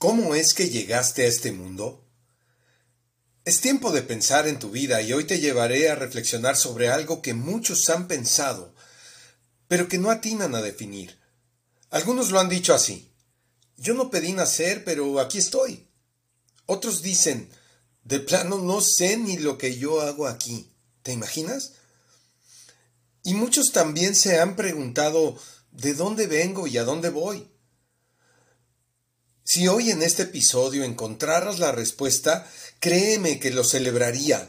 ¿Cómo es que llegaste a este mundo? Es tiempo de pensar en tu vida y hoy te llevaré a reflexionar sobre algo que muchos han pensado, pero que no atinan a definir. Algunos lo han dicho así. Yo no pedí nacer, pero aquí estoy. Otros dicen, de plano no sé ni lo que yo hago aquí. ¿Te imaginas? Y muchos también se han preguntado, ¿de dónde vengo y a dónde voy? Si hoy en este episodio encontraras la respuesta, créeme que lo celebraría.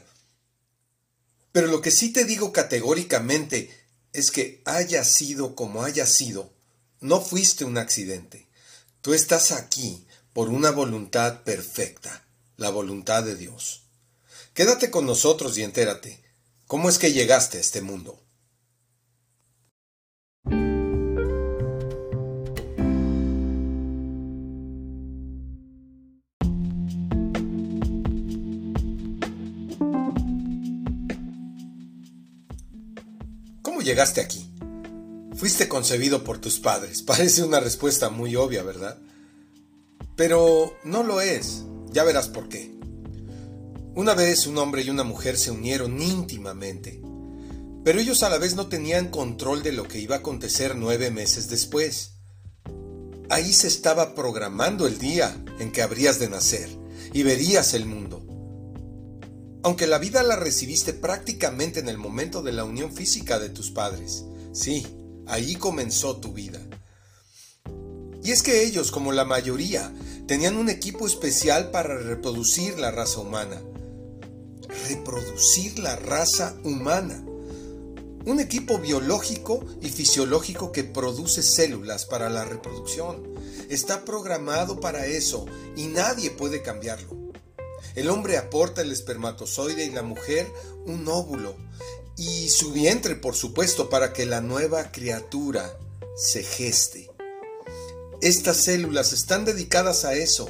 Pero lo que sí te digo categóricamente es que haya sido como haya sido, no fuiste un accidente. Tú estás aquí por una voluntad perfecta, la voluntad de Dios. Quédate con nosotros y entérate, ¿cómo es que llegaste a este mundo? Llegaste aquí? Fuiste concebido por tus padres. Parece una respuesta muy obvia, ¿verdad? Pero no lo es. Ya verás por qué. Una vez un hombre y una mujer se unieron íntimamente, pero ellos a la vez no tenían control de lo que iba a acontecer nueve meses después. Ahí se estaba programando el día en que habrías de nacer y verías el mundo. Aunque la vida la recibiste prácticamente en el momento de la unión física de tus padres. Sí, ahí comenzó tu vida. Y es que ellos, como la mayoría, tenían un equipo especial para reproducir la raza humana. Reproducir la raza humana. Un equipo biológico y fisiológico que produce células para la reproducción. Está programado para eso y nadie puede cambiarlo. El hombre aporta el espermatozoide y la mujer un óvulo y su vientre, por supuesto, para que la nueva criatura se geste. Estas células están dedicadas a eso,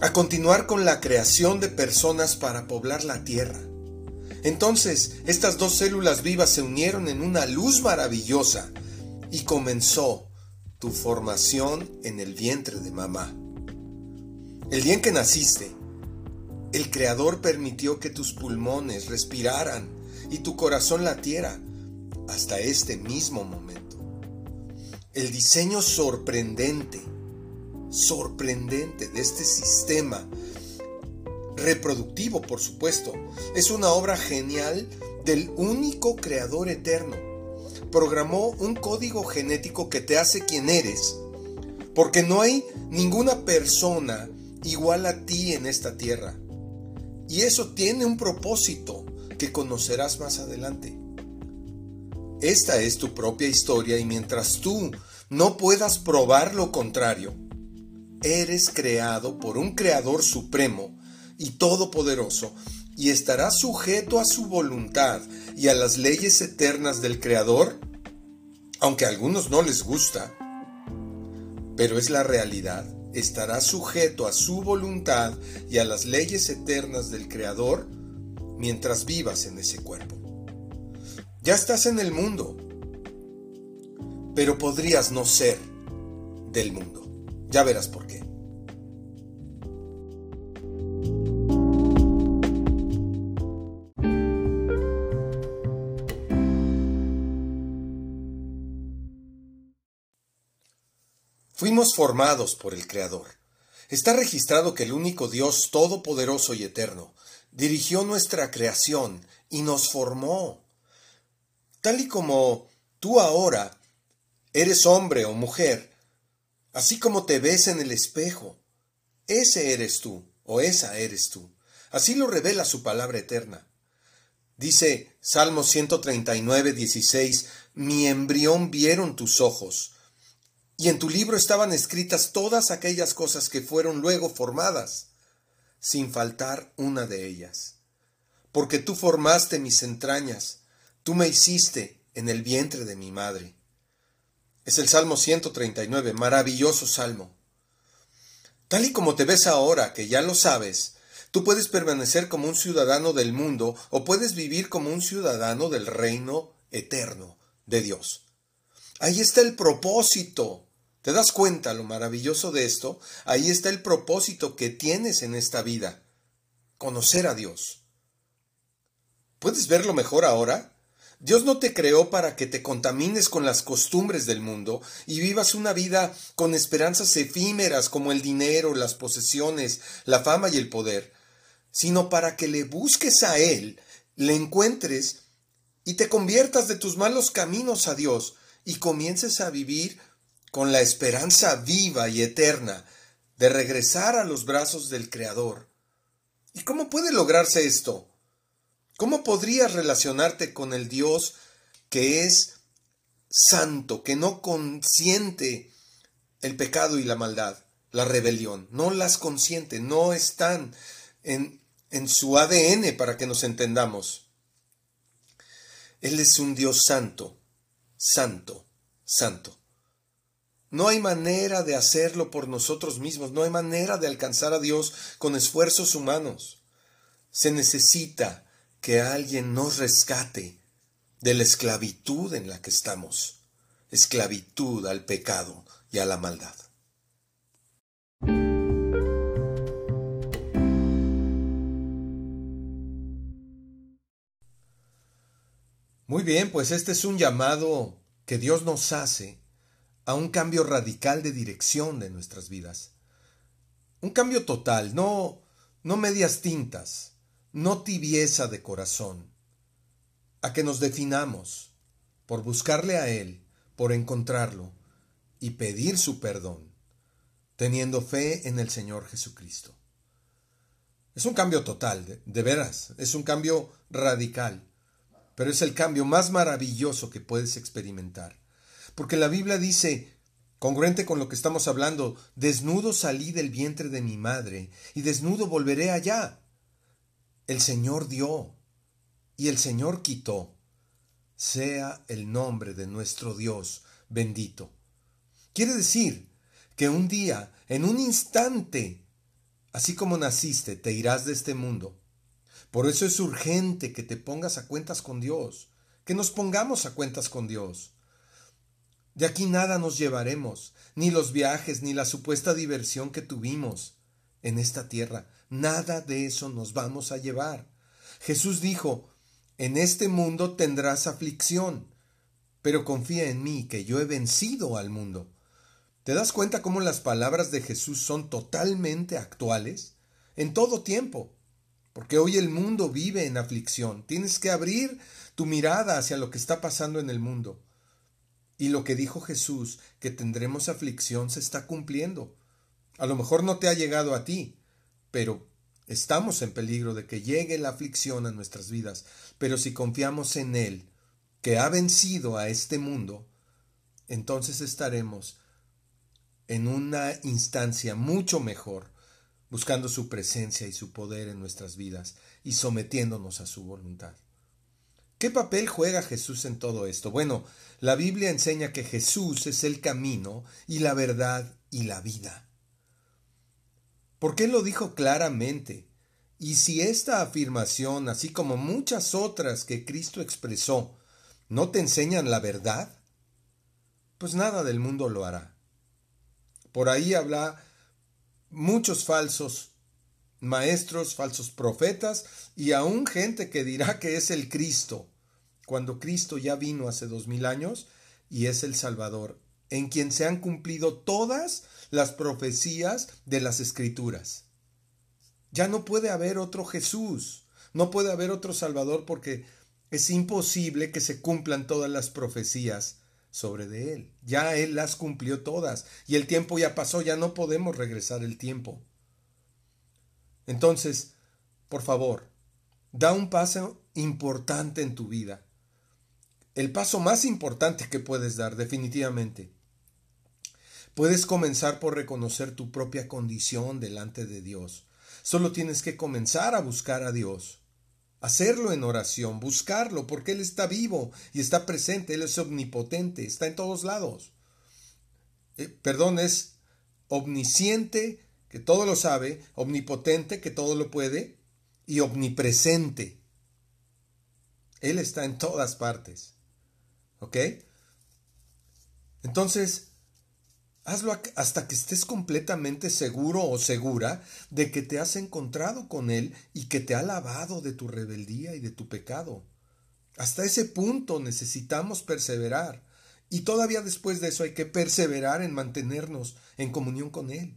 a continuar con la creación de personas para poblar la tierra. Entonces, estas dos células vivas se unieron en una luz maravillosa y comenzó tu formación en el vientre de mamá. El día en que naciste, el Creador permitió que tus pulmones respiraran y tu corazón latiera hasta este mismo momento. El diseño sorprendente, sorprendente de este sistema reproductivo, por supuesto, es una obra genial del único Creador eterno. Programó un código genético que te hace quien eres, porque no hay ninguna persona igual a ti en esta tierra. Y eso tiene un propósito que conocerás más adelante. Esta es tu propia historia y mientras tú no puedas probar lo contrario, eres creado por un creador supremo y todopoderoso y estarás sujeto a su voluntad y a las leyes eternas del creador, aunque a algunos no les gusta, pero es la realidad estará sujeto a su voluntad y a las leyes eternas del Creador mientras vivas en ese cuerpo. Ya estás en el mundo, pero podrías no ser del mundo. Ya verás por qué. Formados por el Creador. Está registrado que el único Dios todopoderoso y eterno dirigió nuestra creación y nos formó. Tal y como tú ahora eres hombre o mujer, así como te ves en el espejo, ese eres tú o esa eres tú. Así lo revela su palabra eterna. Dice Salmo 139, 16, mi embrión vieron tus ojos y en tu libro estaban escritas todas aquellas cosas que fueron luego formadas, sin faltar una de ellas. Porque tú formaste mis entrañas, tú me hiciste en el vientre de mi madre. Es el Salmo 139, maravilloso Salmo. Tal y como te ves ahora, que ya lo sabes, tú puedes permanecer como un ciudadano del mundo o puedes vivir como un ciudadano del reino eterno de Dios. Ahí está el propósito ¿Te das cuenta lo maravilloso de esto? Ahí está el propósito que tienes en esta vida. Conocer a Dios. ¿Puedes verlo mejor ahora? Dios no te creó para que te contamines con las costumbres del mundo y vivas una vida con esperanzas efímeras como el dinero, las posesiones, la fama y el poder, sino para que le busques a Él, le encuentres y te conviertas de tus malos caminos a Dios y comiences a vivir con la esperanza viva y eterna de regresar a los brazos del Creador. ¿Y cómo puede lograrse esto? ¿Cómo podrías relacionarte con el Dios que es santo, que no consiente el pecado y la maldad, la rebelión? No las consiente, no están en, en su ADN para que nos entendamos. Él es un Dios santo, santo, santo. No hay manera de hacerlo por nosotros mismos, no hay manera de alcanzar a Dios con esfuerzos humanos. Se necesita que alguien nos rescate de la esclavitud en la que estamos, esclavitud al pecado y a la maldad. Muy bien, pues este es un llamado que Dios nos hace a un cambio radical de dirección de nuestras vidas. Un cambio total, no, no medias tintas, no tibieza de corazón. A que nos definamos por buscarle a Él, por encontrarlo y pedir su perdón, teniendo fe en el Señor Jesucristo. Es un cambio total, de, de veras, es un cambio radical, pero es el cambio más maravilloso que puedes experimentar. Porque la Biblia dice, congruente con lo que estamos hablando, desnudo salí del vientre de mi madre y desnudo volveré allá. El Señor dio y el Señor quitó. Sea el nombre de nuestro Dios bendito. Quiere decir que un día, en un instante, así como naciste, te irás de este mundo. Por eso es urgente que te pongas a cuentas con Dios, que nos pongamos a cuentas con Dios. De aquí nada nos llevaremos, ni los viajes, ni la supuesta diversión que tuvimos en esta tierra. Nada de eso nos vamos a llevar. Jesús dijo, en este mundo tendrás aflicción, pero confía en mí, que yo he vencido al mundo. ¿Te das cuenta cómo las palabras de Jesús son totalmente actuales? En todo tiempo. Porque hoy el mundo vive en aflicción. Tienes que abrir tu mirada hacia lo que está pasando en el mundo. Y lo que dijo Jesús, que tendremos aflicción, se está cumpliendo. A lo mejor no te ha llegado a ti, pero estamos en peligro de que llegue la aflicción a nuestras vidas. Pero si confiamos en Él, que ha vencido a este mundo, entonces estaremos en una instancia mucho mejor, buscando su presencia y su poder en nuestras vidas y sometiéndonos a su voluntad. ¿Qué papel juega Jesús en todo esto? Bueno, la Biblia enseña que Jesús es el camino y la verdad y la vida. ¿Por qué lo dijo claramente? Y si esta afirmación, así como muchas otras que Cristo expresó, no te enseñan la verdad, pues nada del mundo lo hará. Por ahí habla muchos falsos maestros, falsos profetas y aún gente que dirá que es el Cristo cuando Cristo ya vino hace dos mil años y es el Salvador, en quien se han cumplido todas las profecías de las Escrituras. Ya no puede haber otro Jesús, no puede haber otro Salvador porque es imposible que se cumplan todas las profecías sobre de Él. Ya Él las cumplió todas y el tiempo ya pasó, ya no podemos regresar el tiempo. Entonces, por favor, da un paso importante en tu vida el paso más importante que puedes dar, definitivamente. Puedes comenzar por reconocer tu propia condición delante de Dios. Solo tienes que comenzar a buscar a Dios. Hacerlo en oración, buscarlo, porque Él está vivo y está presente, Él es omnipotente, está en todos lados. Eh, perdón, es omnisciente, que todo lo sabe, omnipotente, que todo lo puede, y omnipresente. Él está en todas partes. ¿Ok? Entonces, Hazlo hasta que estés completamente seguro o segura de que te has encontrado con Él y que te ha lavado de tu rebeldía y de tu pecado. Hasta ese punto necesitamos perseverar. Y todavía después de eso hay que perseverar en mantenernos en comunión con Él,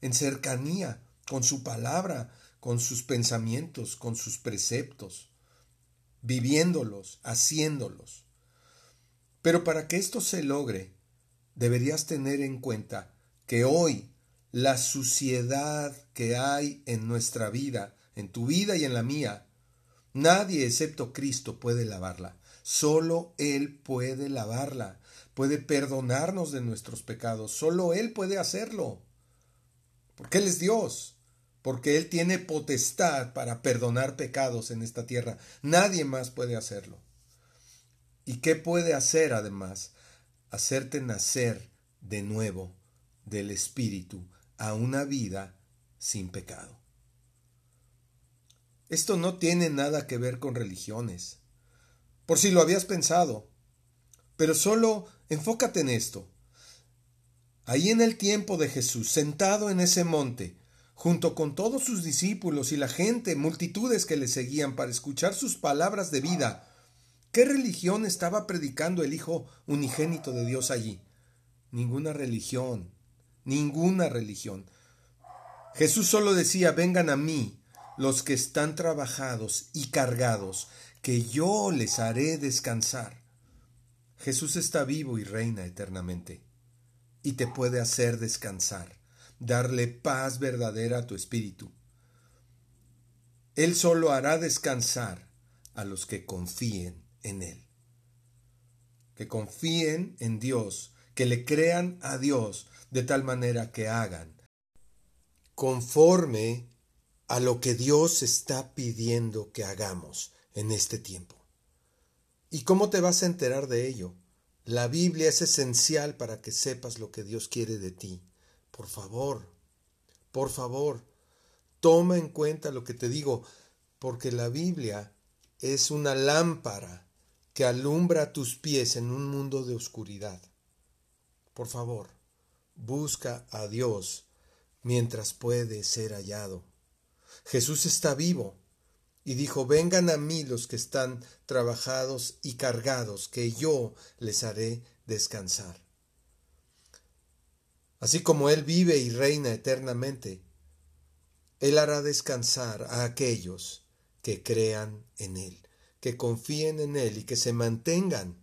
en cercanía, con su palabra, con sus pensamientos, con sus preceptos, viviéndolos, haciéndolos. Pero para que esto se logre, deberías tener en cuenta que hoy la suciedad que hay en nuestra vida, en tu vida y en la mía, nadie excepto Cristo puede lavarla. Solo Él puede lavarla, puede perdonarnos de nuestros pecados, solo Él puede hacerlo. Porque Él es Dios, porque Él tiene potestad para perdonar pecados en esta tierra. Nadie más puede hacerlo. ¿Y qué puede hacer además? Hacerte nacer de nuevo del Espíritu a una vida sin pecado. Esto no tiene nada que ver con religiones, por si lo habías pensado, pero solo enfócate en esto. Ahí en el tiempo de Jesús, sentado en ese monte, junto con todos sus discípulos y la gente, multitudes que le seguían para escuchar sus palabras de vida, ¿Qué religión estaba predicando el Hijo unigénito de Dios allí? Ninguna religión, ninguna religión. Jesús solo decía, vengan a mí los que están trabajados y cargados, que yo les haré descansar. Jesús está vivo y reina eternamente, y te puede hacer descansar, darle paz verdadera a tu espíritu. Él solo hará descansar a los que confíen en Él. Que confíen en Dios, que le crean a Dios de tal manera que hagan conforme a lo que Dios está pidiendo que hagamos en este tiempo. ¿Y cómo te vas a enterar de ello? La Biblia es esencial para que sepas lo que Dios quiere de ti. Por favor, por favor, toma en cuenta lo que te digo, porque la Biblia es una lámpara que alumbra tus pies en un mundo de oscuridad. Por favor, busca a Dios mientras puede ser hallado. Jesús está vivo y dijo, vengan a mí los que están trabajados y cargados, que yo les haré descansar. Así como Él vive y reina eternamente, Él hará descansar a aquellos que crean en Él que confíen en Él y que se mantengan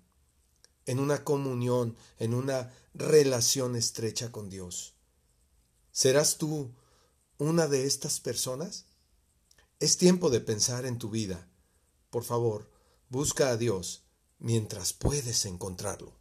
en una comunión, en una relación estrecha con Dios. ¿Serás tú una de estas personas? Es tiempo de pensar en tu vida. Por favor, busca a Dios mientras puedes encontrarlo.